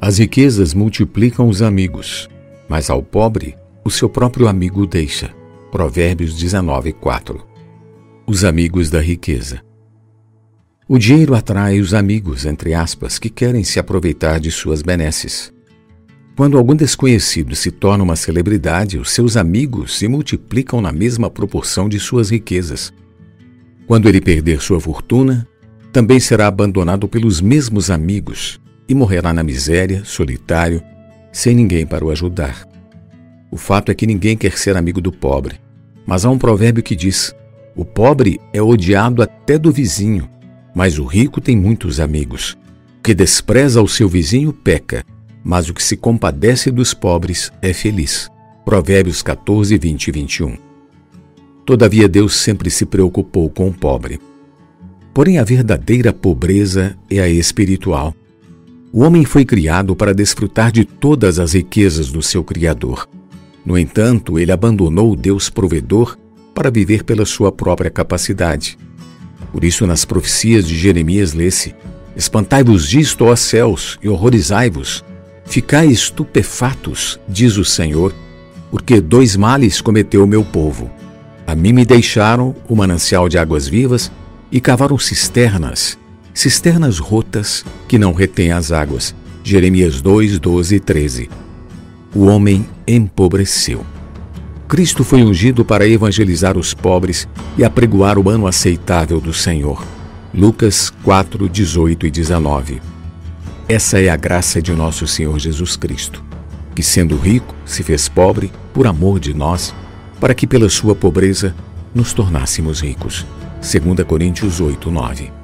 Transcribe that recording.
As riquezas multiplicam os amigos, mas ao pobre o seu próprio amigo deixa. Provérbios 19, 4. Os amigos da riqueza. O dinheiro atrai os amigos, entre aspas, que querem se aproveitar de suas benesses. Quando algum desconhecido se torna uma celebridade, os seus amigos se multiplicam na mesma proporção de suas riquezas. Quando ele perder sua fortuna, também será abandonado pelos mesmos amigos e morrerá na miséria, solitário, sem ninguém para o ajudar. O fato é que ninguém quer ser amigo do pobre, mas há um provérbio que diz: o pobre é odiado até do vizinho, mas o rico tem muitos amigos. O que despreza o seu vizinho peca, mas o que se compadece dos pobres é feliz. Provérbios 14, 20 e 21. Todavia, Deus sempre se preocupou com o pobre. Porém, a verdadeira pobreza é a espiritual. O homem foi criado para desfrutar de todas as riquezas do seu Criador. No entanto, ele abandonou o Deus provedor para viver pela sua própria capacidade. Por isso, nas profecias de Jeremias lê-se: Espantai-vos disto, ó céus, e horrorizai-vos. Ficai estupefatos, diz o Senhor, porque dois males cometeu o meu povo. A mim me deixaram o manancial de águas vivas e cavaram cisternas cisternas rotas que não retêm as águas. Jeremias 2, 12 e 13. O homem empobreceu. Cristo foi ungido para evangelizar os pobres e apregoar o ano aceitável do Senhor. Lucas 4, 18 e 19. Essa é a graça de nosso Senhor Jesus Cristo, que, sendo rico, se fez pobre por amor de nós, para que pela sua pobreza nos tornássemos ricos. 2 Coríntios 8, 9.